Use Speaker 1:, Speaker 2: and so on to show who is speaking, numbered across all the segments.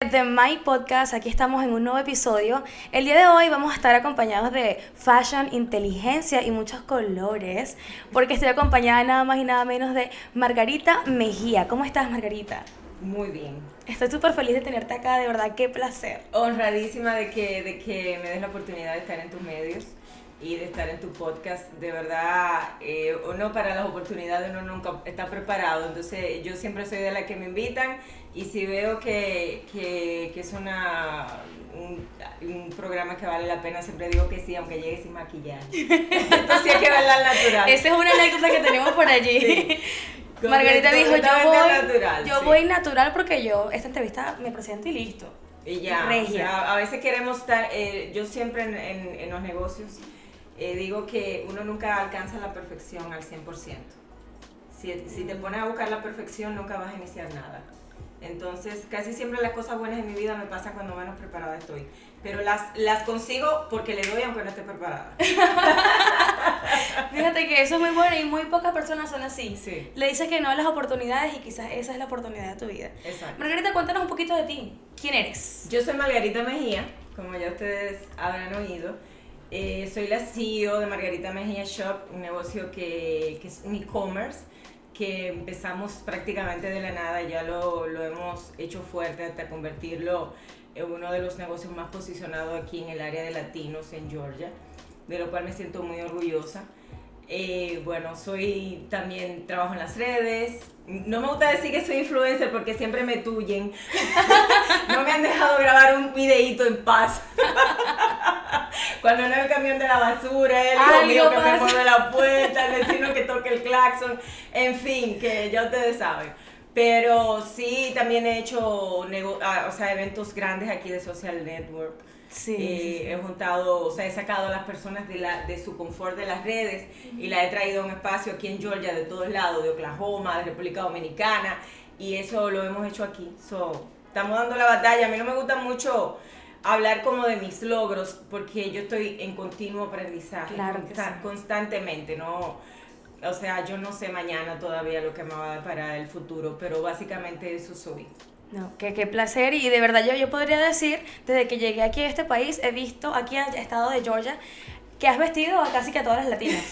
Speaker 1: de My Podcast, aquí estamos en un nuevo episodio. El día de hoy vamos a estar acompañados de fashion, inteligencia y muchos colores, porque estoy acompañada nada más y nada menos de Margarita Mejía. ¿Cómo estás, Margarita?
Speaker 2: Muy bien.
Speaker 1: Estoy súper feliz de tenerte acá, de verdad, qué placer.
Speaker 2: Honradísima de que, de que me des la oportunidad de estar en tus medios y de estar en tu podcast. De verdad, eh, uno para las oportunidades uno nunca está preparado. Entonces yo siempre soy de la que me invitan y si veo que, que, que es una, un, un, programa que vale la pena, siempre digo que sí, aunque llegue sin maquillaje. Entonces hay que verla al natural.
Speaker 1: Esa es una anécdota que tenemos por allí. Sí. Margarita dijo, yo voy natural, yo sí. voy natural porque yo esta entrevista me presento y listo.
Speaker 2: Y ya, o sea, a veces queremos estar, eh, yo siempre en, en, en los negocios eh, digo que uno nunca alcanza la perfección al 100%. Si, si te pones a buscar la perfección, nunca vas a iniciar nada. Entonces, casi siempre las cosas buenas en mi vida me pasan cuando menos preparada estoy. Pero las, las consigo porque le doy aunque no esté preparada.
Speaker 1: Fíjate que eso es muy bueno y muy pocas personas son así. Sí. Le dices que no a las oportunidades y quizás esa es la oportunidad de tu vida.
Speaker 2: Exacto.
Speaker 1: Margarita, cuéntanos un poquito de ti. ¿Quién eres?
Speaker 2: Yo soy Margarita Mejía, como ya ustedes habrán oído. Eh, soy la CEO de Margarita Mejía Shop, un negocio que, es un e-commerce que empezamos prácticamente de la nada, ya lo, hemos hecho fuerte hasta convertirlo en uno de los negocios más posicionados aquí en el área de latinos en Georgia, de lo cual me siento muy orgullosa. Eh, bueno, soy también trabajo en las redes. No me gusta decir que soy influencer porque siempre me tuyen. no me han dejado grabar un videíto en paz. Cuando no el camión de la basura, el mío que me mueve la puerta, el vecino que toque el claxon, en fin, que ya ustedes saben. Pero sí, también he hecho o sea, eventos grandes aquí de Social Network.
Speaker 1: Sí,
Speaker 2: eh,
Speaker 1: sí, sí,
Speaker 2: He juntado, o sea, he sacado a las personas de, la, de su confort de las redes y la he traído a un espacio aquí en Georgia, de todos lados, de Oklahoma, de República Dominicana, y eso lo hemos hecho aquí. So, estamos dando la batalla. A mí no me gusta mucho hablar como de mis logros porque yo estoy en continuo aprendizaje
Speaker 1: claro
Speaker 2: consta constantemente, ¿no? O sea, yo no sé mañana todavía lo que me va a dar para el futuro, pero básicamente eso soy.
Speaker 1: No, qué, qué placer y de verdad yo, yo podría decir, desde que llegué aquí a este país, he visto aquí al estado de Georgia que has vestido a casi que a todas las latinas.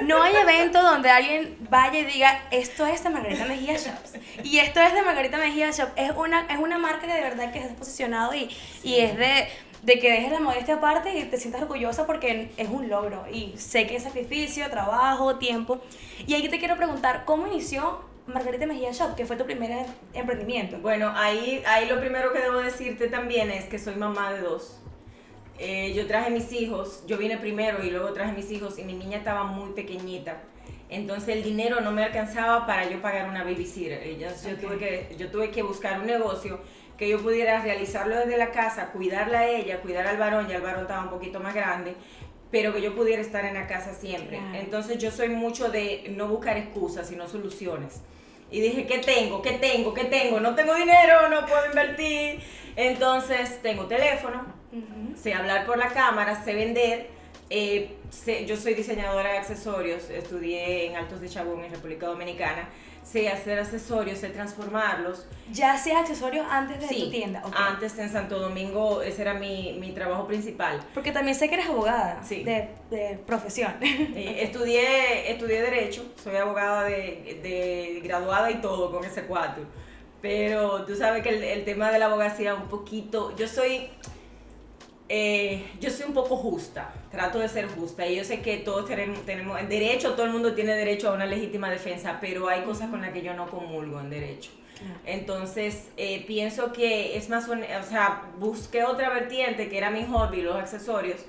Speaker 1: No hay evento donde alguien vaya y diga, esto es de Margarita Mejía Shops. Y esto es de Margarita Mejía Shop. Es una, es una marca que de verdad que has posicionado y, sí. y es de, de que dejes la modestia aparte y te sientas orgullosa porque es un logro. Y sé que es sacrificio, trabajo, tiempo. Y ahí te quiero preguntar, ¿cómo inició Margarita Mejía Shop, que fue tu primer emprendimiento?
Speaker 2: Bueno, ahí, ahí lo primero que debo decirte también es que soy mamá de dos. Eh, yo traje mis hijos, yo vine primero y luego traje mis hijos y mi niña estaba muy pequeñita. Entonces el dinero no me alcanzaba para yo pagar una babysitter. Entonces, okay. yo, tuve que, yo tuve que buscar un negocio que yo pudiera realizarlo desde la casa, cuidarla a ella, cuidar al varón, ya el varón estaba un poquito más grande, pero que yo pudiera estar en la casa siempre. Claro. Entonces yo soy mucho de no buscar excusas, sino soluciones. Y dije, ¿qué tengo? ¿Qué tengo? ¿Qué tengo? No tengo dinero, no puedo invertir. Entonces tengo teléfono, uh -huh. sé hablar por la cámara, sé vender. Eh, sé, yo soy diseñadora de accesorios, estudié en Altos de Chabón, en República Dominicana. Sé hacer accesorios, sé transformarlos.
Speaker 1: ¿Ya hacías accesorios antes de
Speaker 2: sí,
Speaker 1: tu tienda?
Speaker 2: Okay. antes en Santo Domingo, ese era mi, mi, trabajo principal.
Speaker 1: Porque también sé que eres abogada
Speaker 2: sí.
Speaker 1: de, de profesión.
Speaker 2: Eh, estudié, estudié Derecho, soy abogada de, de graduada y todo con ese cuatro. Pero tú sabes que el, el tema de la abogacía un poquito, yo soy, eh, yo soy un poco justa, trato de ser justa y yo sé que todos tenemos, tenemos, en derecho todo el mundo tiene derecho a una legítima defensa, pero hay cosas con las que yo no comulgo en derecho. Entonces, eh, pienso que es más, o sea, busqué otra vertiente que era mi hobby, los accesorios,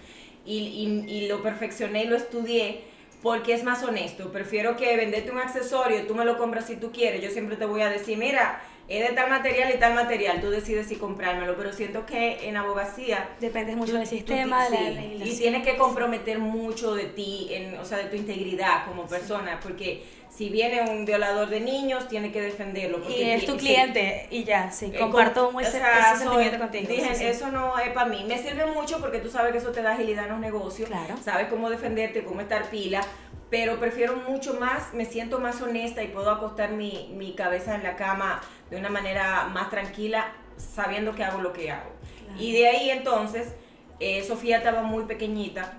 Speaker 2: y, y, y lo perfeccioné y lo estudié porque es más honesto. Prefiero que venderte un accesorio, tú me lo compras si tú quieres. Yo siempre te voy a decir, mira, es de tal material y tal material, tú decides si comprármelo, pero siento que en abogacía...
Speaker 1: Depende mucho del sistema,
Speaker 2: tú,
Speaker 1: de la legislación.
Speaker 2: Y tienes que comprometer mucho de ti, en, o sea, de tu integridad como persona, porque si viene un violador de niños, tiene que defenderlo. Porque
Speaker 1: y es tu cliente, sí, y ya, sí, comparto muy ese,
Speaker 2: o sea,
Speaker 1: ese sentimiento contigo.
Speaker 2: Dije,
Speaker 1: sí,
Speaker 2: eso no es para mí. Me sirve mucho porque tú sabes que eso te da agilidad en los negocios,
Speaker 1: claro.
Speaker 2: sabes cómo defenderte, cómo estar pila, pero prefiero mucho más, me siento más honesta y puedo acostar mi, mi cabeza en la cama de una manera más tranquila sabiendo que hago lo que hago. Y de ahí entonces, eh, Sofía estaba muy pequeñita.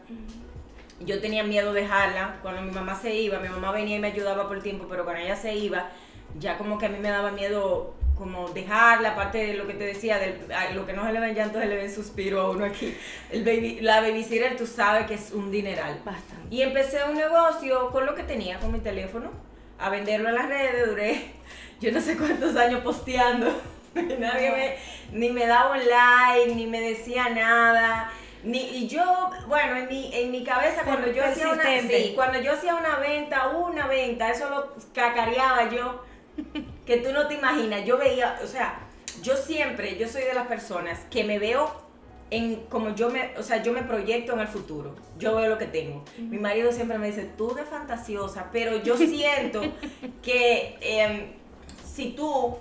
Speaker 2: Yo tenía miedo de dejarla. Cuando mi mamá se iba, mi mamá venía y me ayudaba por el tiempo, pero cuando ella se iba, ya como que a mí me daba miedo como dejarla, aparte de lo que te decía, del, lo que no se le ven llanto, se le ven suspiro a uno aquí. El baby, la babysitter, tú sabes que es un dineral.
Speaker 1: Bastante.
Speaker 2: Y empecé un negocio con lo que tenía, con mi teléfono, a venderlo en las redes. Duré yo no sé cuántos años posteando. Nadie me, ni me daba un like, ni me decía nada. Ni, y yo, bueno, en mi, en mi cabeza cuando yo hacía una cuando yo hacía una venta, una venta, eso lo cacareaba yo que tú no te imaginas. Yo veía, o sea, yo siempre, yo soy de las personas que me veo en como yo me, o sea, yo me proyecto en el futuro. Yo veo lo que tengo. Mi marido siempre me dice, tú de fantasiosa, pero yo siento que em, si tú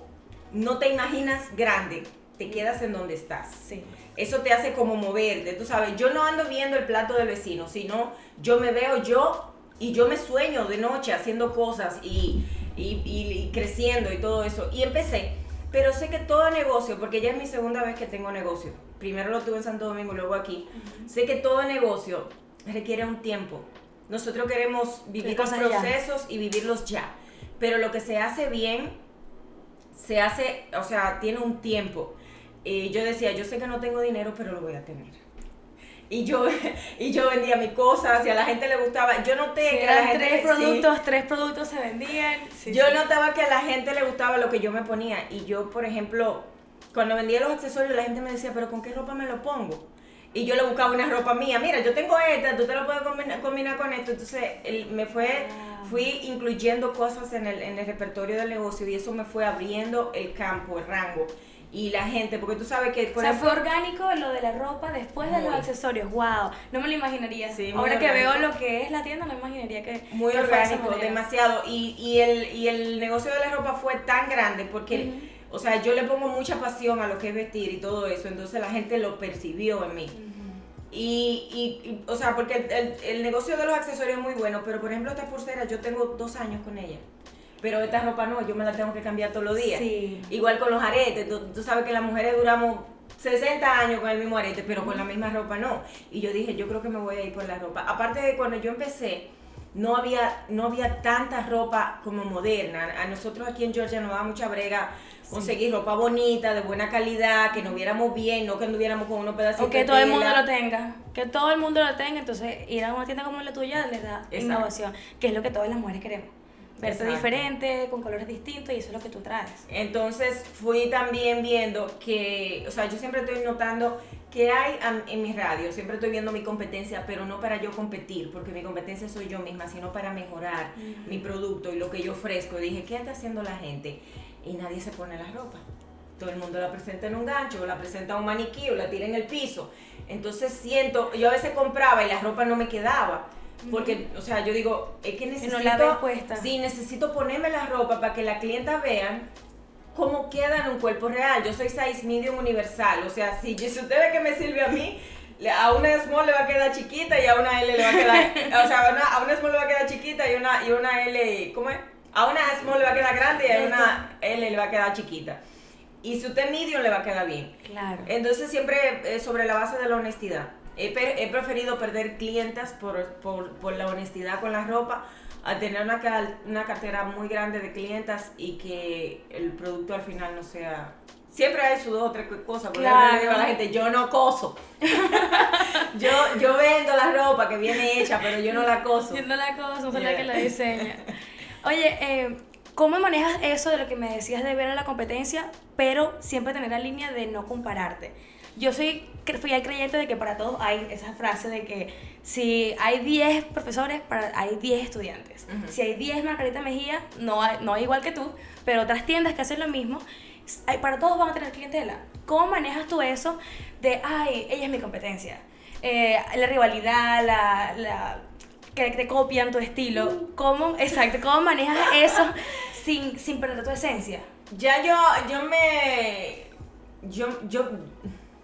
Speaker 2: no te imaginas grande, te quedas en donde estás.
Speaker 1: Sí.
Speaker 2: Eso te hace como moverte, tú sabes, yo no ando viendo el plato del vecino, sino yo me veo yo y yo me sueño de noche haciendo cosas y y, creciendo y todo eso. Y empecé. Pero sé que todo negocio, porque ya es mi segunda vez que tengo negocio, primero lo tuve en Santo Domingo, luego aquí, sé que todo negocio requiere un tiempo. Nosotros queremos vivir los procesos y vivirlos ya. Pero lo que se hace bien, se hace, o sea, tiene un tiempo. Y yo decía, yo sé que no tengo dinero, pero lo voy a tener y yo, y yo vendía mis cosas y a la gente le gustaba. Yo noté que a la gente...
Speaker 1: Tres productos, tres productos se vendían.
Speaker 2: yo notaba que a la gente le gustaba lo que yo me ponía. Y yo, por ejemplo, cuando vendía los accesorios, la gente me decía, pero ¿con qué ropa me lo pongo? Y yo le buscaba una ropa mía. Mira, yo tengo esta, tú te lo puedes combinar, con esto. Entonces, me fue, fui incluyendo cosas en el, en el repertorio del negocio y eso me fue abriendo el campo, el rango y la gente, porque tú sabes que...
Speaker 1: Por o sea, fue orgánico lo de la ropa después de los accesorios, wow, no me lo imaginaría. Ahora que veo lo que es la tienda, no me imaginaría que...
Speaker 2: Muy orgánico, demasiado. Y, y, el, y el negocio de la ropa fue tan grande porque, o sea, yo le pongo mucha pasión a lo que es vestir y todo eso, entonces la gente lo percibió en mí. Y, y, o sea, porque el, el, negocio de los accesorios es muy bueno, pero por ejemplo esta pulsera, yo tengo dos años con ella pero esta ropa no, yo me la tengo que cambiar todos los días. Igual con los aretes, tú, sabes que las mujeres duramos 60 años con el mismo arete, pero con la misma ropa no. Y yo dije, yo creo que me voy a ir por la ropa. Aparte de cuando yo empecé, no había, no había tanta ropa como moderna. A nosotros aquí en Georgia nos da mucha brega conseguir ropa bonita, de buena calidad, que nos viéramos bien, no que anduviéramos con unos pedacitos.
Speaker 1: O que todo el mundo lo tenga. Que todo el mundo lo tenga. Entonces, ir a una tienda como la tuya les da innovación, que es lo que todas las mujeres queremos verte diferente, con colores distintos y eso es lo que tú traes.
Speaker 2: Entonces fui también viendo que, o sea, yo siempre estoy notando que hay en mi radio, siempre estoy viendo mi competencia, pero no para yo competir, porque mi competencia soy yo misma, sino para mejorar mi producto y lo que yo ofrezco. Y dije, ¿qué está haciendo la gente? Y nadie se pone la ropa. Todo el mundo la presenta en un gancho, o la presenta en un maniquí, o la tira en el piso. Entonces siento, yo a veces compraba y la ropa no me quedaba porque, o sea, yo digo, es que necesito.
Speaker 1: no la puesta.
Speaker 2: Sí, necesito ponerme la ropa para que la clienta vean cómo queda en un cuerpo real. Yo soy size medium universal. O sea, si, si usted ve que me sirve a mí, a una small le va a quedar chiquita y a una L le va a quedar. o sea, a una, a una small le va a quedar chiquita y una, y una L. ¿Cómo es? A una small le va a quedar grande y a una L le va a quedar chiquita. Y si usted medium le va a quedar bien.
Speaker 1: Claro.
Speaker 2: Entonces, siempre sobre la base de la honestidad. He, preferido perder clientes por, la honestidad con la ropa a tener una, una cartera muy grande de clientas y que el producto al final no sea siempre hay su dos o tres cosas, porque yo le digo a la gente, yo no coso. yo, yo vendo la ropa que viene hecha, pero yo no la coso.
Speaker 1: Yo no la coso, soy la que la diseña. Oye, eh, ¿cómo manejas eso de lo que me decías de ver a la competencia, pero siempre tener la línea de no compararte? yo soy fui al creyente de que para todos hay esa frase de que si hay 10 profesores, para, hay 10 estudiantes. Si hay 10 Margarita Mejía, no hay, no igual que tú, pero otras tiendas que hacen lo mismo, hay, para todos van a tener clientela. ¿Cómo manejas tú eso de, ay, ella es mi competencia? Eh, la rivalidad, la, la que te copian tu estilo. ¿Cómo, exacto, cómo manejas eso sin, sin perder tu esencia?
Speaker 2: Ya yo, yo me, yo, yo,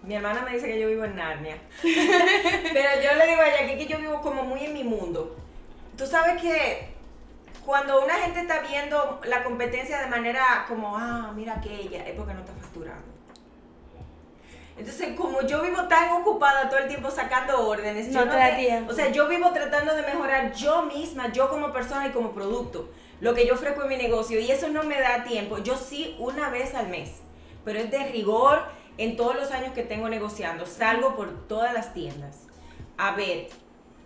Speaker 2: mi hermana me dice que yo vivo en Narnia. Pero yo le digo a ella que yo vivo como muy en mi mundo. Tú sabes que cuando una gente está viendo la competencia de manera como, ah, mira aquella, es porque no está facturando. Entonces, como yo vivo tan ocupada todo el tiempo sacando órdenes,
Speaker 1: No
Speaker 2: yo
Speaker 1: te da tiempo.
Speaker 2: o sea, yo vivo tratando de mejorar yo misma, yo como persona y como producto, lo que yo ofrezco en mi negocio y eso no me da tiempo. Yo sí una vez al mes, pero es de rigor en todos los años que tengo negociando. Salgo por todas las tiendas a ver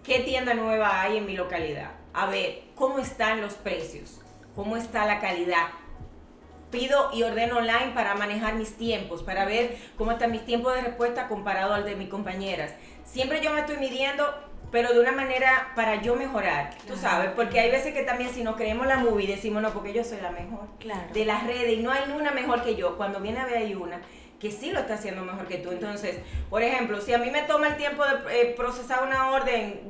Speaker 2: qué tienda nueva hay en mi localidad, a ver cómo están los precios, cómo está la calidad, pido y ordeno online para manejar mis tiempos, para ver cómo están mis tiempos de respuesta comparado al de mis compañeras. Siempre yo me estoy midiendo, pero de una manera para yo mejorar, tú sabes, porque hay veces que también si nos creemos la movie decimos, no, porque yo soy la mejor
Speaker 1: Claro.
Speaker 2: de las redes y no hay una mejor que yo. Cuando viene a ver hay una que sí lo está haciendo mejor que tú. Entonces, por ejemplo, si a mí me toma el tiempo de eh, procesar una orden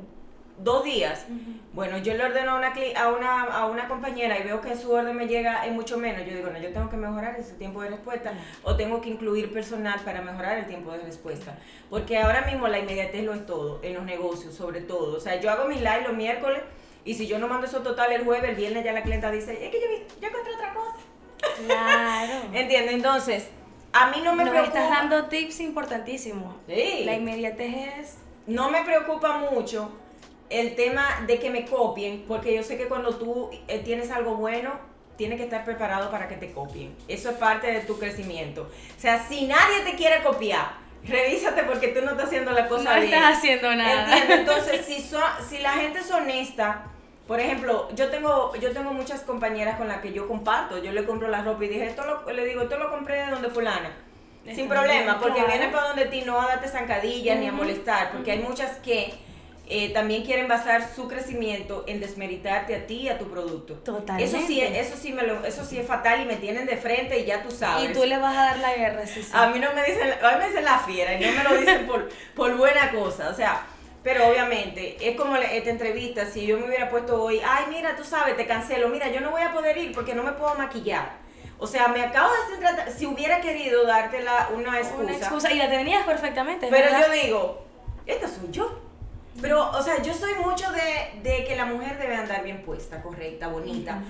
Speaker 2: dos días, bueno, yo le ordeno a una, a, una, a una compañera y veo que su orden me llega en mucho menos, yo digo, no, yo tengo que mejorar ese tiempo de respuesta o tengo que incluir personal para mejorar el tiempo de respuesta. Porque ahora mismo la inmediatez lo es todo, en los negocios sobre todo. O sea, yo hago mis live los miércoles y si yo no mando eso total el jueves, el viernes ya la clienta dice, es que yo, vi- yo encontré otra cosa.
Speaker 1: Claro.
Speaker 2: ¿Entiendes? Entonces, a mí no me
Speaker 1: Nos
Speaker 2: preocupa.
Speaker 1: estás dando tips importantísimos.
Speaker 2: Sí.
Speaker 1: La inmediatez es.
Speaker 2: No me preocupa mucho el tema de que me copien, porque yo sé que cuando tú eh, tienes algo bueno, tienes que estar preparado para que te copien. Eso es parte de tu crecimiento. O sea, si nadie te quiere copiar, revísate porque tú no estás haciendo la cosa
Speaker 1: no
Speaker 2: bien.
Speaker 1: estás haciendo nada.
Speaker 2: ¿Entiendes? Entonces, si, so- si la gente es honesta, por ejemplo, yo tengo, yo tengo muchas compañeras con las que yo comparto, yo le compro la ropa y dije, esto lo, le digo, esto lo compré de donde fulana. Sin problema,
Speaker 1: bien,
Speaker 2: porque
Speaker 1: claro.
Speaker 2: vienen para donde ti no a darte zancadillas ni a molestar, porque hay muchas que eh, también quieren basar su crecimiento en desmeritarte a ti y a tu producto.
Speaker 1: Totalmente.
Speaker 2: Eso sí, es- eso sí me lo, eso sí es fatal y me tienen de frente y ya tú sabes.
Speaker 1: Y tú le vas a dar la guerra, sí, sí.
Speaker 2: A mí no me dicen, a mí me dicen la fiera y no me lo dicen por, por buena cosa, o sea, pero obviamente es como esta entrevista, si yo me hubiera puesto hoy, ay mira, tú sabes, te cancelo, mira, yo no voy a poder ir porque no me puedo maquillar. O sea, me acabo de hacer trata- si hubiera querido darte la, una excusa,
Speaker 1: Una excusa. Y la tenías perfectamente.
Speaker 2: pero
Speaker 1: verdad.
Speaker 2: yo digo, esta soy yo. Pero, o sea, yo soy mucho de, de que la mujer debe andar bien puesta, correcta, bonita,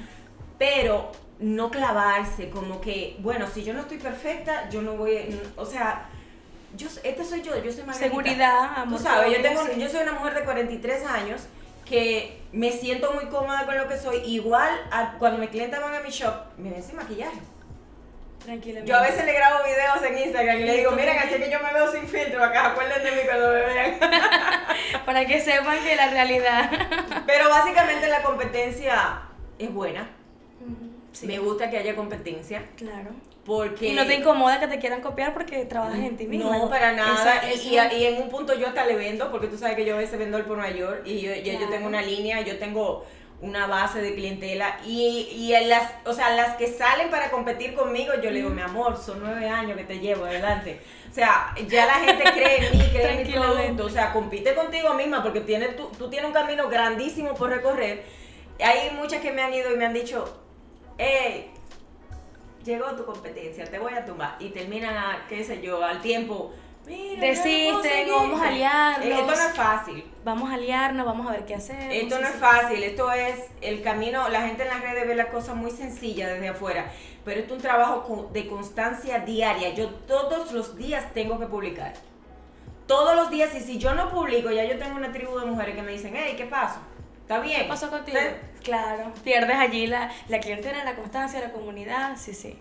Speaker 2: pero no clavarse como que, bueno, si yo no estoy perfecta, yo no voy, a- o sea, yo, esta soy yo, yo soy Margarita.
Speaker 1: Seguridad, amor.
Speaker 2: Tú sabes, yo, tengo,
Speaker 1: sí.
Speaker 2: yo soy una mujer de 43 años que me siento muy cómoda con lo que soy. Igual, a- cuando mis clientes van a mi shop, me ven sin maquillaje. Yo a veces le grabo videos en Instagram y le digo, miren, así que yo me veo sin filtro acá, acuérdense de mí cuando me vean.
Speaker 1: Para que sepan que la realidad.
Speaker 2: Pero básicamente la competencia es buena.
Speaker 1: Sí,
Speaker 2: Me gusta que haya competencia
Speaker 1: claro.
Speaker 2: porque...
Speaker 1: Y no te incomoda que te quieran copiar porque trabajas en ti mismo.
Speaker 2: No, para nada. Y, y- en un punto yo hasta le vendo, porque tú sabes que yo a veces vendo el por mayor y yo, ya yo
Speaker 1: Claro.
Speaker 2: tengo una línea, yo tengo una base de clientela y, y en las, o sea, las que salen para competir conmigo, yo le digo, mi amor, son nueve años que te llevo adelante. O sea, ya la gente cree en mí, cree en mi producto, o sea, compite contigo misma porque tienes, tú, tú tienes un camino grandísimo por recorrer. Hay muchas que me han ido y me han dicho, hey, llegó tu competencia, te voy a tumbar. Y terminan, a, qué sé yo, al tiempo. Mira,
Speaker 1: Desisten, o vamos a
Speaker 2: seguirte".
Speaker 1: aliarnos.
Speaker 2: Esto no es fácil.
Speaker 1: Vamos a liarnos, vamos a ver qué hacer.
Speaker 2: Esto no es fácil, esto es el camino, la gente en las redes ve la cosa muy sencilla desde afuera, pero esto es un trabajo de constancia diaria. Yo todos los días tengo que publicar. Todos los días, y si yo no publico, ya yo tengo una tribu de mujeres que me dicen, hey, ¿qué pasó? ¿Está bien?
Speaker 1: ¿Qué pasó contigo?
Speaker 2: ¿Está-
Speaker 1: Claro, pierdes allí la, la clientela, la constancia, la comunidad, sí, sí.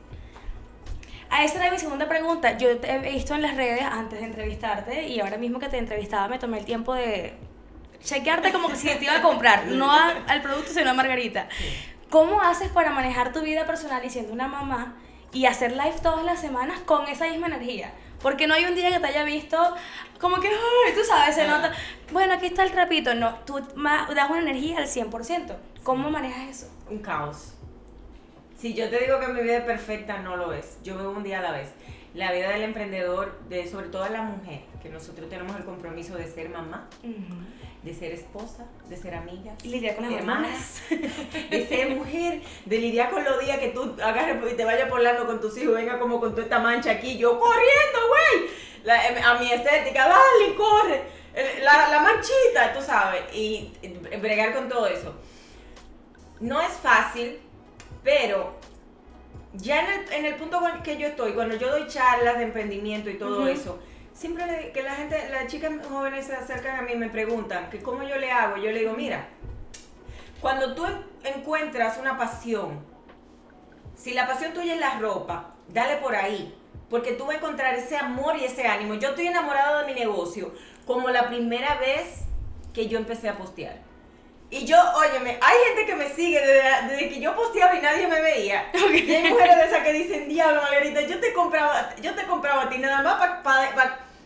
Speaker 1: A esa era mi segunda pregunta. Yo te he visto en las redes antes de entrevistarte y ahora mismo que te entrevistaba me tomé el tiempo de chequearte como que si te iba a comprar, no a- al producto sino a Margarita. ¿Cómo haces para manejar tu vida personal y siendo una mamá y hacer live todas las semanas con esa misma energía? Porque no hay un día que te haya visto como que, "Ay", tú sabes, se nota, bueno, aquí está el trapito. No, tú das una energía al 100%. ¿Cómo manejas eso?
Speaker 2: un caos. Si yo te digo que mi vida es perfecta, no lo es. Yo vivo un día a la vez. La vida del emprendedor, de sobre todo la mujer, que nosotros tenemos el compromiso de ser mamá, de ser esposa, de ser amiga,
Speaker 1: lidiar con las
Speaker 2: hermanas, de ser mujer, de lidiar con los días que tú agarres y te vayas volando con tus hijos, venga como con toda esta mancha aquí, yo corriendo, güey, em, a mi estética, dale, corre, la, la manchita, tú sabes, y eh, bregar con todo eso. No es fácil, pero ya en el, en el punto que yo estoy, cuando yo doy charlas de emprendimiento y todo eso, siempre le- que la gente, las chicas jóvenes se acercan a mí y me preguntan que cómo yo le hago. Yo le digo, mira, cuando tú en- encuentras una pasión, si la pasión tuya es la ropa, dale por ahí. Porque tú vas a encontrar ese amor y ese ánimo. Yo estoy enamorado de mi negocio como la primera vez que yo empecé a postear. Y yo, óyeme, hay gente que me sigue desde, desde que yo posteaba y nadie me veía. Y hay mujeres de esas que dicen, diablo, Margarita, yo te compraba, yo te compraba a ti nada más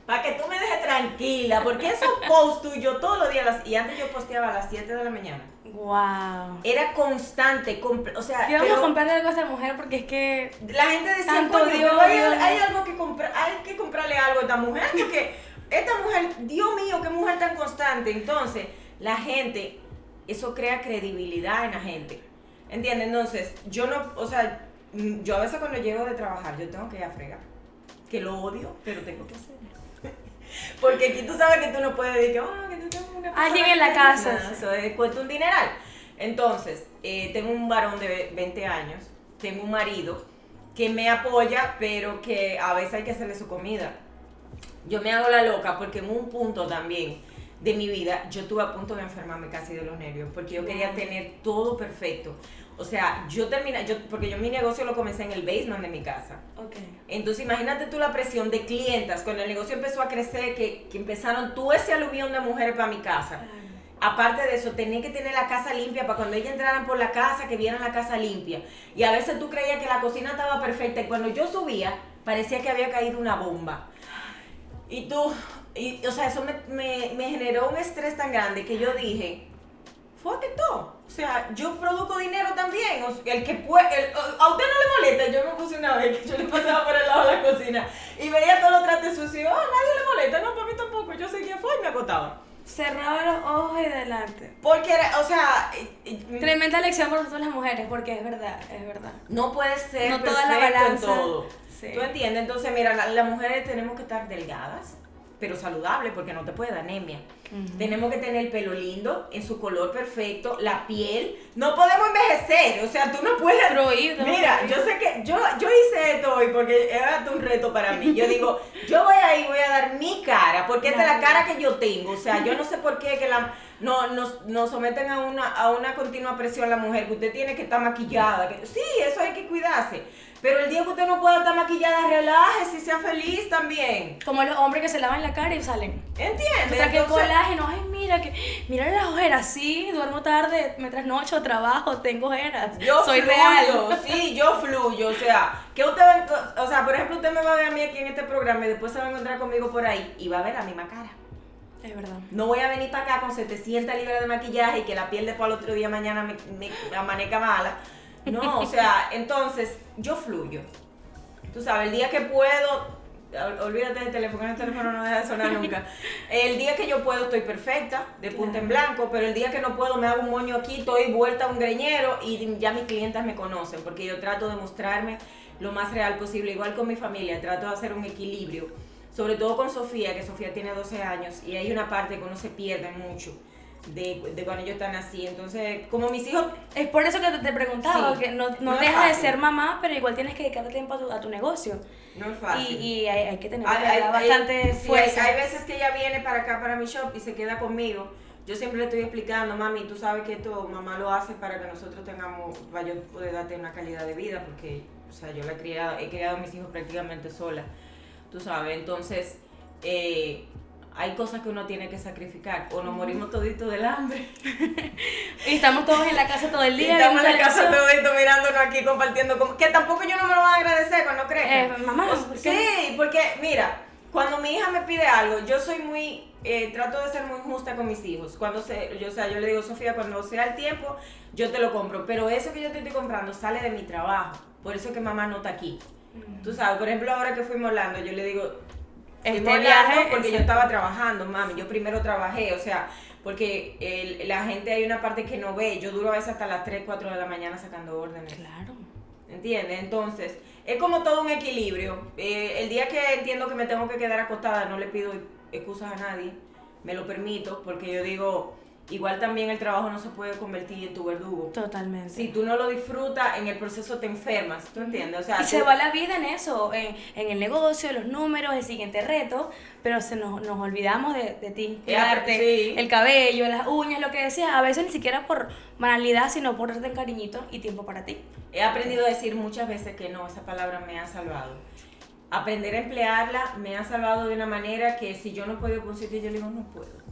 Speaker 2: para que tú me dejes tranquila. Porque esos posts tuyos todos los días, las- y antes yo posteaba a las 7 de la mañana.
Speaker 1: Wow.
Speaker 2: Era constante, o sea,
Speaker 1: Y vamos
Speaker 2: pero
Speaker 1: a comprarle algo a esta mujer porque es que
Speaker 2: la gente decía,
Speaker 1: Tanto
Speaker 2: "Coño,
Speaker 1: Dios,
Speaker 2: pero hay, hay
Speaker 1: Dios".
Speaker 2: algo que comprar, hay que comprarle algo a esta mujer, porque esta mujer, Dios mío, qué mujer tan constante. Entonces, la gente, eso crea credibilidad en la gente. ¿Entiendes? Entonces, yo no, o sea, yo a veces cuando llego de trabajar, yo tengo que ir a fregar. Que lo odio, pero tengo que hacer. Porque aquí tú sabes que tú no puedes decir que, "Ah, que tú tienes una
Speaker 1: Alguien en la casa,
Speaker 2: Nada. Eso es, cuesta un dineral. Entonces, eh, tengo un varón de 20 años, tengo un marido que me apoya, pero que a veces hay que hacerle su comida. Yo me hago la loca porque en un punto también de mi vida yo estuve a punto de enfermarme casi de los nervios porque yo quería tener todo perfecto. O sea, yo terminé, yo, porque yo mi negocio lo comencé en el basement de mi casa.
Speaker 1: Ok.
Speaker 2: Entonces imagínate tú la presión de clientas, cuando el negocio empezó a crecer, que, que empezaron todo ese aluvión de mujeres para mi casa. Aparte de eso, tenía que tener la casa limpia para cuando ellas entraran por la casa, que vieran la casa limpia. Y a veces tú creías que la cocina estaba perfecta y cuando yo subía, parecía que había caído una bomba. Y tú, y, o sea, eso me, me- me generó un estrés tan grande que yo dije, fue todo. O sea, yo produzco dinero también. O sea, el que puede, el- a usted no le molesta. Yo me puse una vez que yo le pasaba por el lado de la cocina y veía todos los trastes sucios. Ah, nadie le molesta. No, para mí tampoco. Yo seguía fue y me acotaba.
Speaker 1: Cerraba los ojos y adelante.
Speaker 2: Porque, era- o sea, eh,
Speaker 1: Tremenda lección para nosotros las mujeres, porque es verdad, es verdad.
Speaker 2: no puede ser
Speaker 1: No toda la
Speaker 2: en
Speaker 1: balanza.
Speaker 2: todo.
Speaker 1: Sí.
Speaker 2: ¿Tú entiendes? Entonces, mira, la- las mujeres tenemos que estar delgadas, pero saludables, porque no te puede dar anemia. Tenemos que tener el pelo lindo, en su color perfecto, la piel. No podemos envejecer, o sea, tú no puedes... Mira, yo sé que yo, yo hice esto hoy porque era un reto para mí. Yo digo, yo voy ahí, voy a dar mi cara, porque esta es la cara que yo tengo. O sea, yo no sé por qué que la, no, nos, nos someten a una, a una continua presión la mujer, que usted tiene que estar maquillada. Que, sí, eso hay que cuidarse. Pero el día que usted no pueda estar maquillada, relájese y sea feliz también.
Speaker 1: Como los hombres que se lavan la cara y salen.
Speaker 2: ¿Entiendes?
Speaker 1: Mientras que
Speaker 2: Entonces-
Speaker 1: colágeno, ay, mira, que, mira las ojeras, sí, duermo tarde, me trasnocho, trabajo, tengo ojeras.
Speaker 2: Yo
Speaker 1: Soy
Speaker 2: fluyo,
Speaker 1: real.
Speaker 2: sí, yo fluyo, o sea, que usted o sea, por ejemplo, usted me va a ver a mí aquí en este programa y después se va a encontrar conmigo por ahí y va a ver la misma cara.
Speaker 1: Es verdad.
Speaker 2: No voy a venir para acá con 700 libras de maquillaje y que la piel después al otro día mañana me, me amanezca mala. No, o sea, entonces yo fluyo. Tú sabes, el día que puedo, ol- olvídate del teléfono, el teléfono no deja de sonar nunca. El día que yo puedo estoy perfecta, de punta en blanco, pero el día que no puedo me hago un moño aquí, estoy vuelta a un greñero y ya mis clientas me conocen porque yo trato de mostrarme lo más real posible, igual con mi familia, trato de hacer un equilibrio, sobre todo con Sofía, que Sofía tiene 12 años y hay una parte que uno se pierde mucho. De, de cuando ellos están así, entonces, como mis hijos
Speaker 1: Es por eso que te, te preguntaba,
Speaker 2: Sí,
Speaker 1: que no, no
Speaker 2: no
Speaker 1: dejas de ser mamá, pero igual tienes que dedicarle tiempo a tu, a tu negocio.
Speaker 2: no es fácil.
Speaker 1: Y, y hay, hay que tener
Speaker 2: Hay, hay-
Speaker 1: bastante fuerza.
Speaker 2: hay- hay veces que ella viene para acá, para mi shop, y se queda conmigo. Yo siempre le estoy explicando, mami, tú sabes que esto mamá lo hace para que nosotros tengamos, para yo poder darte una calidad de vida, porque, o sea, yo la he criado, he criado a mis hijos prácticamente sola, tú sabes. Entonces, eh, hay cosas que uno tiene que sacrificar, o nos morimos toditos del hambre.
Speaker 1: Y estamos todos en la casa todo el
Speaker 2: Y
Speaker 1: día.
Speaker 2: estamos en la casa
Speaker 1: televisión.
Speaker 2: todito mirándonos aquí, compartiendo, con- que tampoco yo no me lo van a agradecer cuando crezca.
Speaker 1: Eh, mamá,
Speaker 2: Pues, sí, porque mira, cuando mi hija me pide algo, yo soy muy, eh, trato de ser muy justa con mis hijos. Cuando se, yo, o sea, yo le digo, Sofía, cuando sea el tiempo, yo te lo compro. Pero eso que yo te estoy comprando sale de mi trabajo. Por eso es que mamá no está aquí. Tú sabes, por ejemplo, ahora que fuimos a Orlando, yo le digo,
Speaker 1: Este
Speaker 2: fuimos
Speaker 1: viaje,
Speaker 2: porque yo estaba trabajando, mami. Yo primero trabajé, o sea, porque el- la gente hay una parte que no ve. Yo duro a veces hasta las 3, 4 de la mañana sacando órdenes.
Speaker 1: Claro.
Speaker 2: ¿Entiendes? Entonces, es como todo un equilibrio. Eh, el día que entiendo que me tengo que quedar acostada, no le pido excusas a nadie, me lo permito, porque yo digo, igual también el trabajo no se puede convertir en tu verdugo.
Speaker 1: Totalmente.
Speaker 2: Si tú no lo disfrutas, en el proceso te enfermas, ¿tú entiendes? O sea,
Speaker 1: y se va la vida en eso, en, en el negocio, los números, el siguiente reto, pero se nos, nos olvidamos de, de ti,
Speaker 2: Ya,
Speaker 1: cuidarte,
Speaker 2: sí.
Speaker 1: el cabello, las uñas, lo que decías, a veces ni siquiera por banalidad, sino por darte cariñito y tiempo para ti.
Speaker 2: He aprendido a decir muchas veces que no, esa palabra me ha salvado. Aprender a emplearla me ha salvado de una manera que si yo no puedo ir por un sitio, yo le digo, no puedo.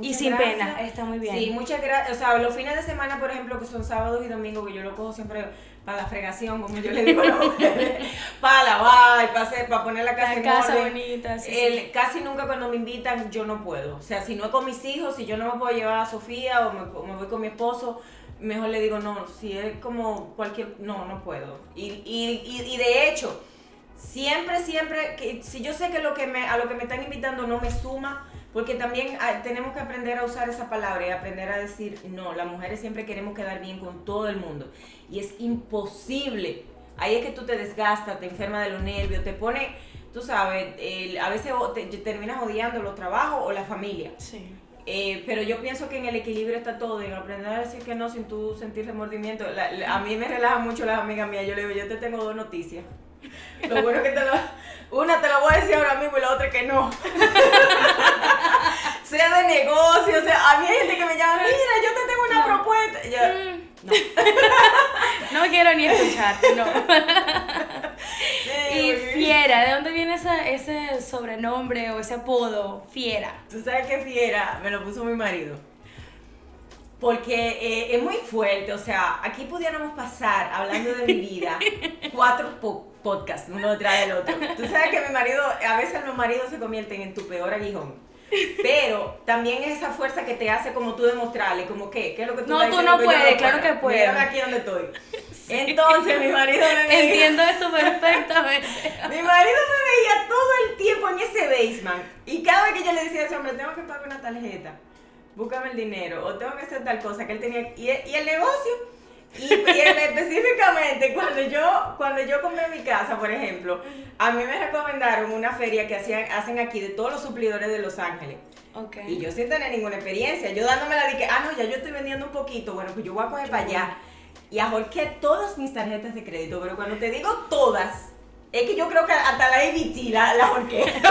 Speaker 1: Y sin
Speaker 2: gracias.
Speaker 1: pena, está muy bien.
Speaker 2: Sí, muchas gracias. O sea, los fines de semana, por ejemplo, que son sábados y domingos, que yo lo cojo siempre para la fregación, como yo le digo a para lavar, para, hacer, para poner la casa
Speaker 1: La
Speaker 2: en
Speaker 1: casa
Speaker 2: orden.
Speaker 1: bonita, sí, sí.
Speaker 2: El- Casi nunca cuando me invitan yo no puedo. O sea, si no es con mis hijos, si yo no me puedo llevar a Sofía o me, o me voy con mi esposo, mejor le digo no. Si es como cualquier... No, no puedo. Y, y, y, y de hecho, siempre, siempre, que si yo sé que, lo que me, a lo que me están invitando no me suma, porque también ah, tenemos que aprender a usar esa palabra y aprender a decir no. Las mujeres siempre queremos quedar bien con todo el mundo. Y es imposible. Ahí es que tú te desgastas, te enfermas de los nervios, te pone, tú sabes, el- a veces te, terminas odiando los trabajos o la familia.
Speaker 1: Sí.
Speaker 2: Eh, pero yo pienso que en el equilibrio está todo, en aprender a decir que no sin tú sentir remordimiento. La- la- a mí me relaja mucho las amigas mías. Yo le digo, yo te tengo dos noticias. Lo bueno que te lo, una te la voy a decir ahora mismo y la otra que no. sea de negocio, o sea, a mí hay gente que me llama, mira, yo te tengo una
Speaker 1: No.
Speaker 2: propuesta. Yo,
Speaker 1: Mm,
Speaker 2: no.
Speaker 1: No quiero ni escuchar, no.
Speaker 2: Sí,
Speaker 1: Y Fiera, ¿de dónde viene esa- ese sobrenombre o ese apodo? Fiera.
Speaker 2: Tú sabes que fiera, me lo puso mi marido. Porque eh, es muy fuerte, o sea, aquí pudiéramos pasar hablando de mi vida cuatro po- podcasts, uno detrás del otro. Tú sabes que mi marido, a veces los maridos se convierten en tu peor aguijón. Pero también es esa fuerza que te hace como tú demostrarle, como que, ¿qué es lo que tú
Speaker 1: No, tú no puedes, claro que puedes.
Speaker 2: Aquí donde estoy. Entonces mi marido me veía,
Speaker 1: Entiendo eso perfectamente.
Speaker 2: mi marido me veía todo el tiempo en ese basement. Y cada vez que yo le decía a ese hombre, tengo que pagar una tarjeta, búscame el dinero, o tengo que hacer tal cosa, que él tenía. Y, y el negocio. Y, específicamente, cuando yo, cuando yo compré mi casa, por ejemplo, a mí me recomendaron una feria que hacían, hacen aquí de todos los suplidores de Los Ángeles. Y yo sin tener ninguna experiencia, yo dándome la de que, ah, no, ya yo estoy vendiendo un poquito, bueno, pues yo voy a coger para allá. Y ahorqué todas mis tarjetas de crédito, pero cuando te digo todas, es que yo creo que hasta la ABT la, la ahorqué.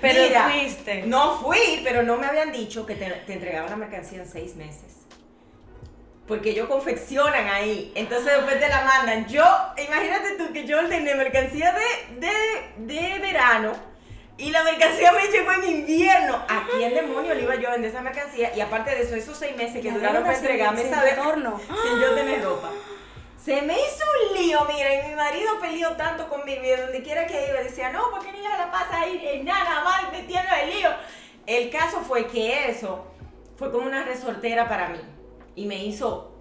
Speaker 1: Pero
Speaker 2: Mira,
Speaker 1: fuiste.
Speaker 2: No fui, pero no me habían dicho que te, te entregaban la mercancía en seis meses. Porque ellos confeccionan ahí. Entonces después te la mandan. Yo, imagínate tú que yo ordené mercancía de, de, de verano. Y la mercancía me llegó en invierno. ¿A quién demonio le iba yo a vender esa mercancía? Y aparte de eso, esos seis meses que
Speaker 1: La
Speaker 2: duraron para entregarme
Speaker 1: sin
Speaker 2: esa
Speaker 1: retorno.
Speaker 2: sin yo tener ropa. Se me hizo un lío, mira, y mi marido peleó tanto conmigo y de donde quiera que iba decía, no, ¿por qué ni la pasa ahí en nada más metiendo el lío? El caso fue que eso fue como una resortera para mí y me hizo,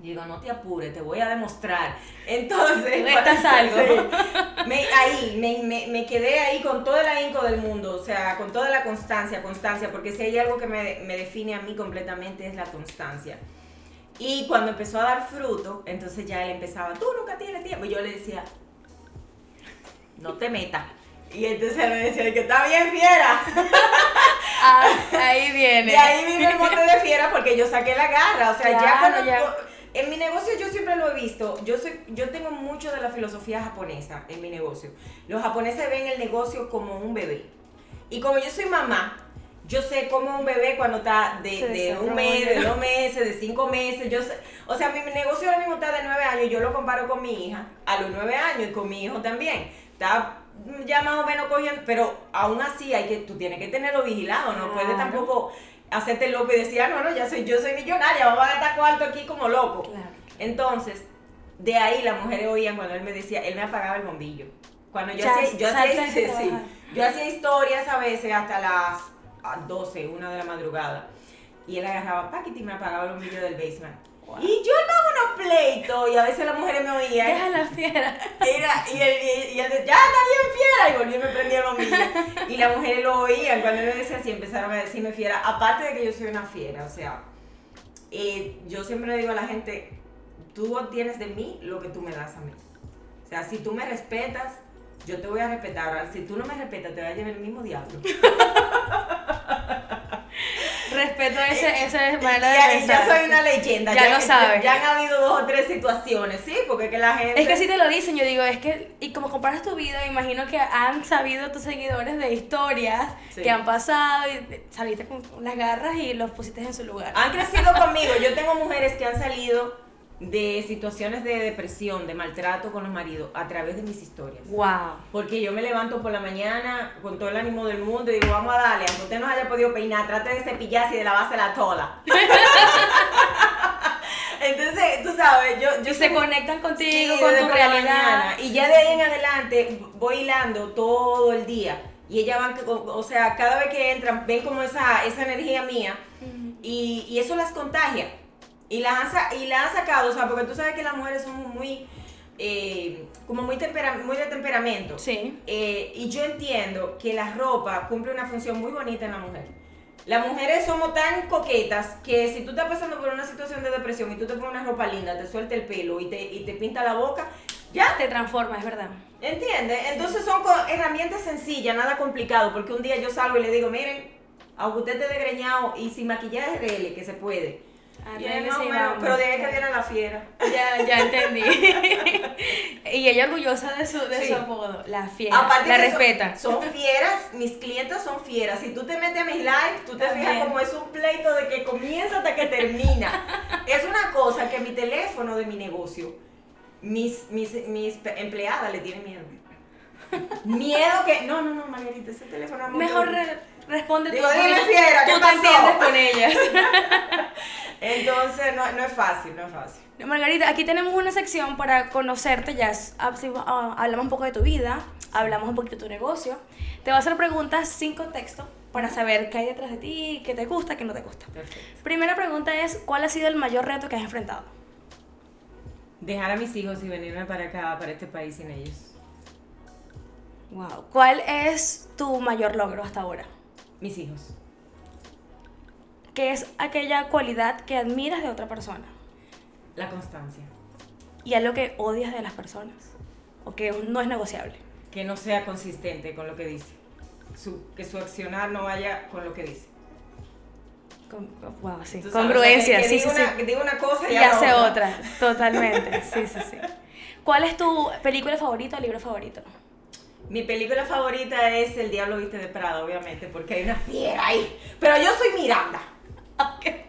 Speaker 2: digo, no te apures, te voy a demostrar. Entonces,
Speaker 1: Restas algo.
Speaker 2: Sí. Me- ahí, me, me- me quedé ahí con todo el ahínco del mundo, o sea, con toda la constancia, constancia, porque si hay algo que me, me define a mí completamente es la constancia. Y cuando empezó a dar fruto, entonces ya él empezaba, tú nunca tienes tiempo. Y yo le decía, no te metas. Y entonces él me decía, que está bien, fiera.
Speaker 1: Ah, ahí viene.
Speaker 2: De ahí vino el mote de fiera porque yo saqué la garra. O sea, ya cuando
Speaker 1: ya.
Speaker 2: yo- en mi negocio yo siempre lo he visto. Yo soy, yo tengo mucho de la filosofía japonesa en mi negocio. Los japoneses ven el negocio como un bebé. Y como yo soy mamá, yo sé cómo un bebé cuando está de, de un mes, de dos meses, de cinco meses, yo sé, o sea, mi negocio ahora mismo está de nueve años, yo lo comparo con mi hija a los nueve años y con mi hijo también. Está ya más o menos cogiendo, pero aún así hay que, tú tienes que tenerlo vigilado, no puedes
Speaker 1: Claro.
Speaker 2: tampoco hacerte loco y decir, ah, no, no, ya soy, yo soy millonaria, vamos a gastar cuarto aquí como loco.
Speaker 1: Claro.
Speaker 2: Entonces, de ahí las mujeres oían cuando él me decía, él me apagaba el bombillo. Cuando yo
Speaker 1: Ya,
Speaker 2: hacía, yo hacía, sí, yo hacía historias a veces hasta las ah, 12, una de la madrugada. Y él agarraba paquete y me apagaba el bombillo del basement.
Speaker 1: Wow.
Speaker 2: Y yo andaba unos pleitos y a veces las mujeres me oían.
Speaker 1: Deja la fiera.
Speaker 2: Era, y él, y, y él decía, ya está bien fiera, y volví y me prendía el bombillo. Y las mujeres lo oían cuando él me decía así, empezaron a decirme fiera. Aparte de que yo soy una fiera, o sea, eh, yo siempre le digo a la gente, tú obtienes de mí lo que tú me das a mí. O sea, si tú me respetas, yo te voy a respetar. Ahora, si tú no me respetas, te va a llevar el mismo diablo.
Speaker 1: Respeto ese, ese manera de
Speaker 2: ya,
Speaker 1: pensar.
Speaker 2: ya soy una leyenda.
Speaker 1: Ya lo sabes.
Speaker 2: Ya, han habido dos o tres situaciones, sí, porque que la gente...
Speaker 1: Es que si te lo dicen, yo digo, es que, y como comparas tu vida, imagino que han sabido tus seguidores de historias
Speaker 2: Sí.
Speaker 1: que han pasado y saliste con las garras y los pusiste en su lugar.
Speaker 2: Han crecido conmigo. Yo tengo mujeres que han salido de situaciones de depresión, de maltrato con los maridos, a través de mis historias.
Speaker 1: Wow.
Speaker 2: Porque yo me levanto por la mañana con todo el ánimo del mundo y digo, vamos a darle, aunque usted no haya podido peinar, trate de cepillarse y de lavarse la tola. Entonces, tú sabes, yo, yo
Speaker 1: Y se conectan contigo,
Speaker 2: Sí,
Speaker 1: con tu realidad.
Speaker 2: mañana. Y ya de ahí en adelante voy hilando todo el día. Y ellas van, o sea, cada vez que entran, ven como esa, esa energía mía. Y, y eso las contagia. Y las, han, y las han sacado, o sea, porque tú sabes que las mujeres somos muy, eh, como muy, tempera, muy de temperamento.
Speaker 1: Sí.
Speaker 2: Eh, y yo entiendo que la ropa cumple una función muy bonita en la mujer. Las mujeres somos tan coquetas que si tú estás pasando por una situación de depresión y tú te pones una ropa linda, te suelta el pelo y te, y te pinta la boca, ya,
Speaker 1: Te transforma, es verdad.
Speaker 2: ¿entiendes? Entonces son herramientas sencillas, nada complicado, porque un día yo salgo y le digo, miren, aunque usted esté desgreñado y sin maquillaje, rele, que se puede. Y él,
Speaker 1: Arréglese
Speaker 2: "No,
Speaker 1: y
Speaker 2: bueno,
Speaker 1: vámonos".
Speaker 2: pero de ahí que viene la fiera.
Speaker 1: Ya, ya entendí. y ella orgullosa de su, de
Speaker 2: Sí.
Speaker 1: su apodo. La fiera.
Speaker 2: Aparte
Speaker 1: la
Speaker 2: son-
Speaker 1: respeta.
Speaker 2: Son, fieras, mis clientes son fieras. Si tú te metes a mis lives, tú te
Speaker 1: También.
Speaker 2: fijas como es un pleito de que comienza hasta que termina. es una cosa que mi teléfono de mi negocio, mis, mis, mis empleadas le tienen miedo. miedo que. No, no, no, Margarita, ese teléfono es
Speaker 1: Mejor re- responde
Speaker 2: Digo,
Speaker 1: tú.
Speaker 2: dime,
Speaker 1: porque tú-
Speaker 2: fiera, ¿qué
Speaker 1: tú te entiendes con ellas.
Speaker 2: Entonces, no, no es fácil, no es fácil.
Speaker 1: Margarita, aquí tenemos una sección para conocerte, ya es- ah, ah, hablamos un poco de tu vida, hablamos un poquito de tu negocio. Te voy a hacer preguntas sin contexto para saber qué hay detrás de ti, qué te gusta, qué no te gusta.
Speaker 2: Perfecto.
Speaker 1: Primera pregunta es, ¿cuál ha sido el mayor reto que has enfrentado?
Speaker 2: Dejar a mis hijos y venirme para acá, para este país sin ellos.
Speaker 1: Wow. ¿Cuál es tu mayor logro hasta ahora?
Speaker 2: Mis hijos.
Speaker 1: ¿Qué es aquella cualidad que admiras de otra persona?
Speaker 2: La constancia.
Speaker 1: ¿Y algo que odias de las personas? ¿O que no es negociable?
Speaker 2: que no sea consistente con lo que dice. Su- que su accionar no vaya con lo que dice.
Speaker 1: Con, wow, sí. Congruencia,
Speaker 2: o sea, que- que
Speaker 1: sí, sí,
Speaker 2: una,
Speaker 1: sí.
Speaker 2: diga una cosa y,
Speaker 1: Y hace otra, totalmente. Sí, sí, sí. ¿Cuál es tu película favorita o libro favorito?
Speaker 2: Mi película favorita es El Diablo Viste de Prada, obviamente, porque hay una fiera ahí. Pero yo soy Miranda.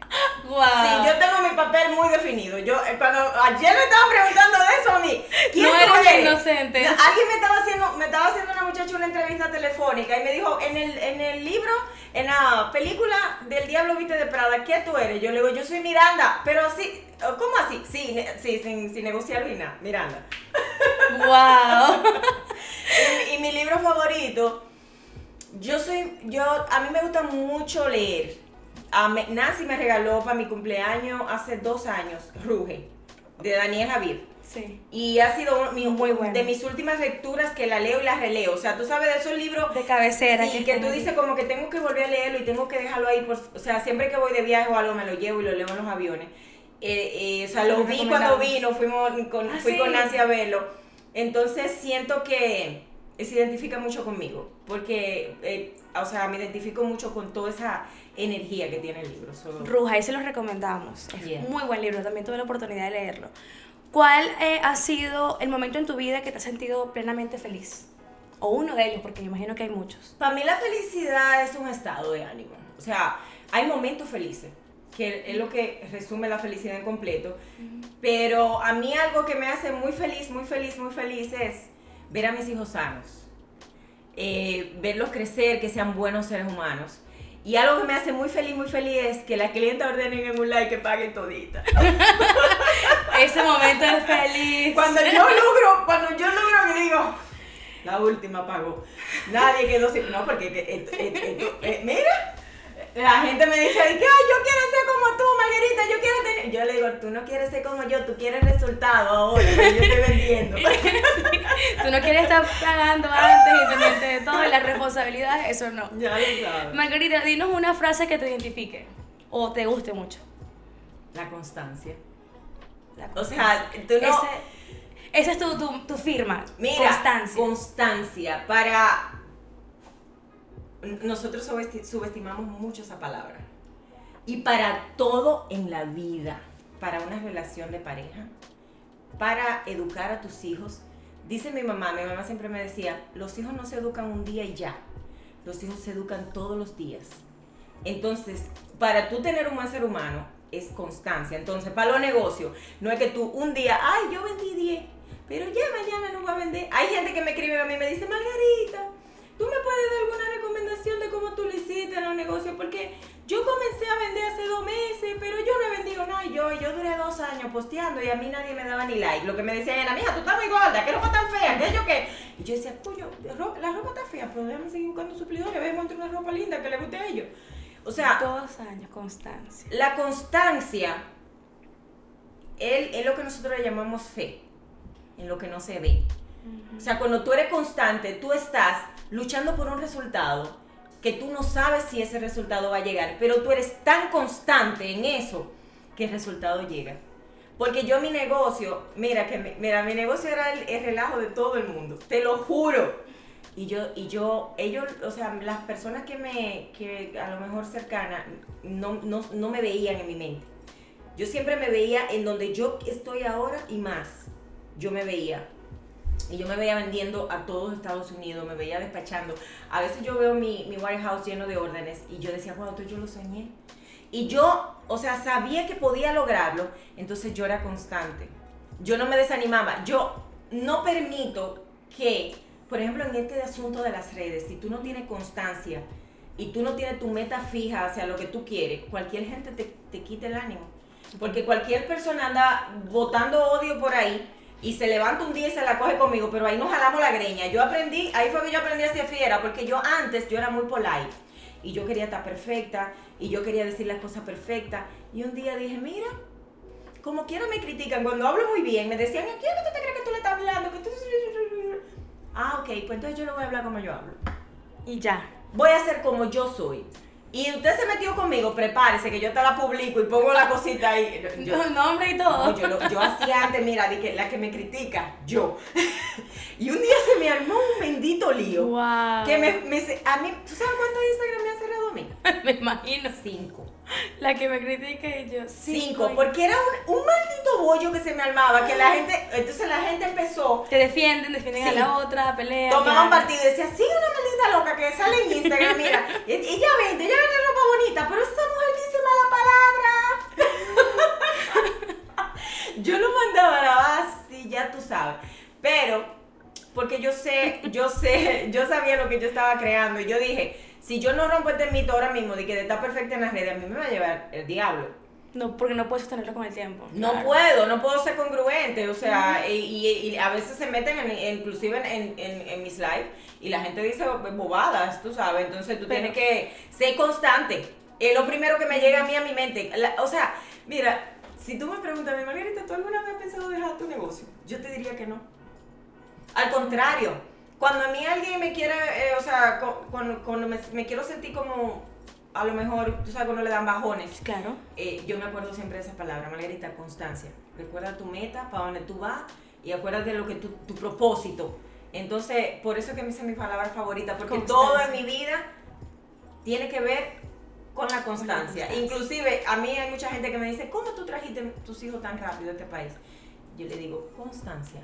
Speaker 1: Wow.
Speaker 2: Sí, yo tengo mi papel muy definido. Yo, eh, cuando ayer me estaban preguntando de eso a mí. ¿Quién
Speaker 1: No eres inocente.
Speaker 2: No, Alguien me estaba haciendo, me estaba haciendo una muchacha una entrevista telefónica y me dijo, en el, en el libro, en la película del Diablo Viste de Prada, ¿qué tú eres? Yo le digo, yo soy Miranda, pero así, ¿cómo así? Sí, ne- sí sin, sin negociar ni nada, Miranda.
Speaker 1: Wow.
Speaker 2: Y, y mi libro favorito, yo soy, yo, a mí me gusta mucho leer. A me- Nancy me regaló para mi cumpleaños hace dos años, Ruge, de Daniel Javid.
Speaker 1: Sí.
Speaker 2: Y ha sido mi-
Speaker 1: Muy bueno.
Speaker 2: de mis últimas lecturas que la leo y la releo. O sea, tú sabes de esos libros
Speaker 1: De cabecera.
Speaker 2: sí, que
Speaker 1: están
Speaker 2: tú dices como que tengo que volver a leerlo y tengo que dejarlo ahí. Por, o sea, siempre que voy de viaje o algo me lo llevo y lo leo en los aviones. Eh, eh, o sea, lo vi cuando vino, fuimos con,
Speaker 1: Ah,
Speaker 2: fui
Speaker 1: sí.
Speaker 2: con Nancy a verlo. Entonces siento que se identifica mucho conmigo. Porque, eh, o sea, me identifico mucho con toda esa energía que tiene el libro. So,
Speaker 1: Ruja, ahí se los recomendamos. Es
Speaker 2: Yeah.
Speaker 1: muy buen libro, también tuve la oportunidad de leerlo. ¿Cuál eh, ha sido el momento en tu vida que te has sentido plenamente feliz? O uno de ellos, porque me imagino que hay muchos.
Speaker 2: Para mí la felicidad es un estado de ánimo. O sea, hay momentos felices, que es lo que resume la felicidad en completo. Pero a mí algo que me hace muy feliz, muy feliz, muy feliz es ver a mis hijos sanos. Eh, verlos crecer, que sean buenos seres humanos. Y algo que me hace muy feliz, muy feliz es que las clientas ordenen en un like que paguen todita.
Speaker 1: Ese momento es feliz.
Speaker 2: Cuando yo logro, cuando yo logro que digo, la última pagó. Nadie quedó sin. No, porque esto- esto- esto- eh, mira, la gente me dice, "Ay, yo quiero ser como tú, Margarita, yo quiero tener. Yo le digo, tú no quieres ser como yo, tú quieres resultado ahora, que yo estoy vendiendo.
Speaker 1: Tú no quieres estar pagando antes y pendiente de todo y las responsabilidades, eso no.
Speaker 2: ya lo sabes.
Speaker 1: Margarita, dinos una frase que te identifique o te guste mucho.
Speaker 2: La constancia.
Speaker 1: La
Speaker 2: O sea, tú no.
Speaker 1: Ese, esa es tu, tu, tu firma.
Speaker 2: Mira,
Speaker 1: Constancia.
Speaker 2: constancia. Para. Nosotros subesti- subestimamos mucho esa palabra. Y para todo en la vida, para una relación de pareja, para educar a tus hijos. Dice mi mamá, mi mamá siempre me decía, los hijos no se educan un día y ya, los hijos se educan todos los días. Entonces, para tú tener un buen ser humano, es constancia. Entonces, para los negocios, no es que tú un día, ay, yo vendí 10, pero ya mañana no voy a vender. Hay gente que me escribe a mí y me dice, Margarita, ¿tú me puedes dar alguna en los negocios? Porque yo comencé a vender hace dos meses, pero yo no he vendido nada. Yo, yo duré dos años posteando y a mí nadie me daba ni like. Lo que me decían era, mija, tú estás muy gorda, qué ropa tan fea, qué yo qué. Y yo decía, coño, la ropa está fea, pero déjame seguir buscando suplidores, a ver, encontrar una ropa linda que le guste a ellos. O sea,
Speaker 1: dos años, constancia.
Speaker 2: La constancia es lo que nosotros le llamamos fe, en lo que no se ve. O sea, cuando tú eres constante, tú estás luchando por un resultado que tú no sabes si ese resultado va a llegar, pero tú eres tan constante en eso que el resultado llega. Porque yo mi negocio, mira que mira, mi negocio era el, relajo de todo el mundo, te lo juro. Y yo, y yo, ellos, o sea, las personas que me, que a lo mejor cercanas, no, no, no me veían en mi mente. Yo siempre me veía en donde yo estoy ahora y más. Yo me veía. Y yo me veía vendiendo a todos Estados Unidos, me veía despachando. A veces yo veo mi, mi warehouse lleno de órdenes y yo decía, wow, yo lo soñé. Y yo, o sea, sabía que podía lograrlo, entonces yo era constante. Yo no me desanimaba. Yo no permito que, por ejemplo, en este asunto de las redes, si tú no tienes constancia y tú no tienes tu meta fija hacia lo que tú quieres, cualquier gente te, te quite el ánimo. Porque cualquier persona anda botando odio por ahí y se levanta un día y se la coge conmigo, pero ahí nos jalamos la greña. Yo aprendí, ahí fue que yo aprendí a ser fiera, porque yo antes yo era muy polite y yo quería estar perfecta y yo quería decir las cosas perfectas. Y un día dije, mira, como quiera me critican, cuando hablo muy bien, me decían, ¿a quién tú te crees que tú le estás hablando? Ah, ok, pues entonces yo no voy a hablar como yo hablo.
Speaker 1: Y ya.
Speaker 2: Voy a ser como yo soy y usted se metió conmigo, prepárese que yo te la publico y pongo la cosita ahí.
Speaker 1: Yo, nombre y todo.
Speaker 2: yo, yo hacía antes, mira, de que la que me critica, yo. y un día se me armó un bendito lío.
Speaker 1: Wow.
Speaker 2: Que me, me, a mí, ¿tú sabes cuánto Instagram me ha cerrado a mí?
Speaker 1: me imagino.
Speaker 2: Cinco.
Speaker 1: La que me critica y yo.
Speaker 2: Cinco, porque era un, un, maldito bollo que se me armaba, que la gente, entonces la gente empezó.
Speaker 1: Te defienden, defienden a la otra, pelean.
Speaker 2: Tomaban partido y decían, sí, una maldita loca que sale en Instagram, mira, ella vende, ella vende ropa bonita, pero esa mujer dice mala palabra. yo lo mandaba a la base, ya tú sabes. Pero, porque yo sé, yo sé, yo sabía lo que yo estaba creando y yo dije, si yo no rompo este mito ahora mismo de que está perfecta en las redes, a mí me va a llevar el diablo.
Speaker 1: No, porque no puedes sostenerlo con el tiempo.
Speaker 2: No puedo, no puedo ser congruente, o sea, y, a veces se meten en, inclusive en, en, mis lives y la gente dice bobadas, tú sabes, entonces tú tienes que ser constante. Es lo primero que me llega a mí a mi mente. o sea, mira, si tú me preguntas, Margarita, ¿tú alguna vez has pensado dejar tu negocio? Yo te diría que no. Al contrario, cuando a mí alguien me quiere, eh, o sea, cuando, me, quiero sentir como, a lo mejor, tú sabes, cuando le dan bajones.
Speaker 1: Claro.
Speaker 2: Eh, yo me acuerdo siempre de esa palabra, Margarita, constancia. Recuerda tu meta, para dónde tú vas y acuérdate de lo que tu, tu propósito. Entonces, por eso que me hice mi palabra favorita, porque todo en mi vida tiene que ver con la constancia. Inclusive, a mí hay mucha gente que me dice, ¿cómo tú trajiste tus hijos tan rápido a este país? Yo le digo, constancia.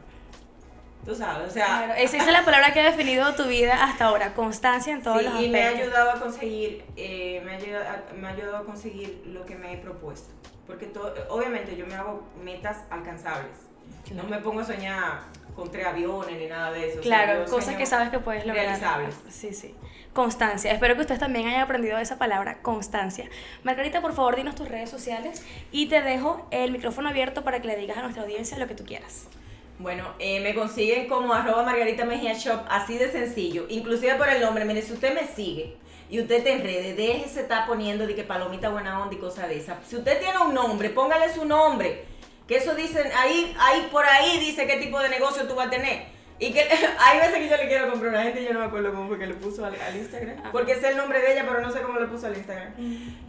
Speaker 2: Tú sabes, o sea...
Speaker 1: esa es la palabra que ha definido tu vida hasta ahora, constancia en todos los aspectos.
Speaker 2: y me ha ayudado a conseguir, eh, me, ha ayudado, me ha ayudado a conseguir lo que me he propuesto. Porque todo, obviamente yo me hago metas alcanzables. No me pongo a soñar con tres aviones ni nada de eso.
Speaker 1: Claro, cosas que sabes que puedes lograr.
Speaker 2: Realizables.
Speaker 1: Sí, sí. Constancia. Espero que ustedes también hayan aprendido esa palabra, constancia. Margarita, por favor, dinos tus redes sociales y te dejo el micrófono abierto para que le digas a nuestra audiencia lo que tú quieras.
Speaker 2: Bueno, eh, me consiguen como arroba Margarita Mejía Shop, así de sencillo, inclusive por el nombre. Mire, si usted me sigue y usted te enrede, déjese estar poniendo de que palomita buena onda y cosas de esa. Si usted tiene un nombre, póngale su nombre. Que eso dicen, ahí, ahí por ahí dice qué tipo de negocio tú vas a tener. Y que hay veces que yo le quiero comprar a una gente y yo no me acuerdo cómo fue que le puso al, Instagram. Ah. Porque es el nombre de ella, pero no sé cómo le puso al Instagram.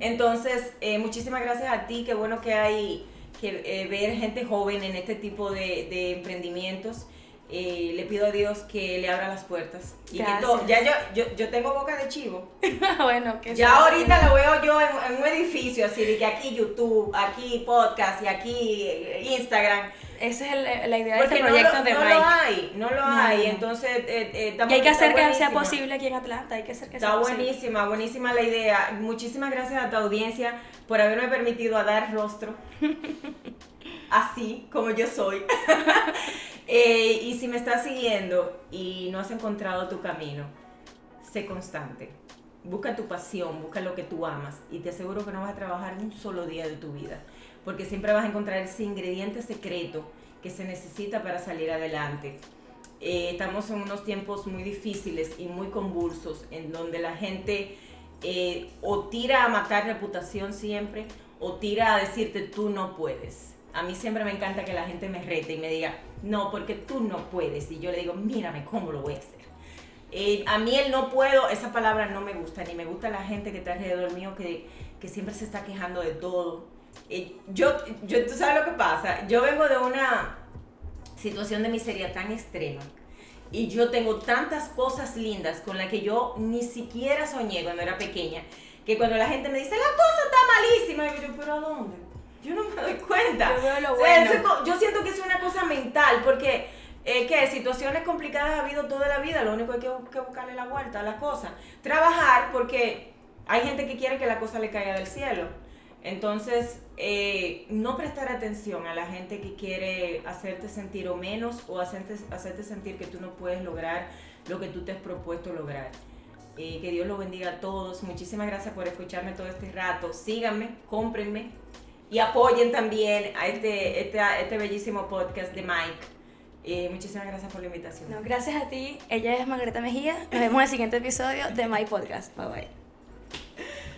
Speaker 2: Entonces, eh, muchísimas gracias a ti. Qué bueno que hay que eh, ver gente joven en este tipo de, de emprendimientos Eh, le pido a Dios que le abra las puertas. Y que todo, ya yo, yo, yo tengo boca de chivo.
Speaker 1: bueno, que
Speaker 2: Ya ahorita lo veo yo en, en un edificio así, de que aquí YouTube, aquí podcast y aquí eh, Instagram.
Speaker 1: Esa es el- la idea de
Speaker 2: Porque
Speaker 1: este
Speaker 2: no,
Speaker 1: proyecto
Speaker 2: lo,
Speaker 1: de
Speaker 2: no
Speaker 1: Mike.
Speaker 2: lo hay, no lo
Speaker 1: No,
Speaker 2: hay.
Speaker 1: no.
Speaker 2: Entonces, eh, eh,
Speaker 1: Y hay que hacer que sea posible aquí en Atlanta, hay que hacer que sea
Speaker 2: Está
Speaker 1: posible.
Speaker 2: buenísima, buenísima la idea. Muchísimas gracias a tu audiencia por haberme permitido a dar rostro. Así como yo soy. Eh, y si me estás siguiendo y no has encontrado tu camino, sé constante. Busca tu pasión, busca lo que tú amas y te aseguro que no vas a trabajar un solo día de tu vida, porque siempre vas a encontrar ese ingrediente secreto que se necesita para salir adelante. Eh, estamos en unos tiempos muy difíciles y muy convulsos, en donde la gente eh, o tira a matar reputación siempre, o tira a decirte tú no puedes. A mí siempre me encanta que la gente me rete y me diga, no, porque tú no puedes. Y yo le digo, mírame cómo lo voy a hacer. Eh, a mí el no puedo, esa palabra no me gusta, ni me gusta la gente que está alrededor mío que, que siempre se está quejando de todo. Yo, yo, tú sabes lo que pasa, yo vengo de una situación de miseria tan extrema y yo tengo tantas cosas lindas con las que yo ni siquiera soñé cuando era pequeña, que cuando la gente me dice, la cosa está malísima, y yo, pero ¿a dónde? Yo no me doy cuenta.
Speaker 1: Yo veo lo
Speaker 2: O sea,
Speaker 1: bueno.
Speaker 2: yo siento que es una cosa mental, porque eh, que situaciones complicadas ha habido toda la vida, lo único que hay que, que buscarle la vuelta a la cosa. Trabajar, porque hay gente que quiere que la cosa le caiga del cielo. Entonces, eh, no prestar atención a la gente que quiere hacerte sentir o menos o hacerte, hacerte sentir que tú no puedes lograr lo que tú te has propuesto lograr. Eh, que Dios los bendiga a todos. Muchísimas gracias por escucharme todo este rato. Síganme, cómprenme y apoyen también a este, este, este bellísimo podcast de Mike. Eh, muchísimas gracias por la invitación.
Speaker 1: No, gracias a ti. Ella es Margarita Mejía. Nos vemos en el siguiente episodio de My Podcast. Bye bye.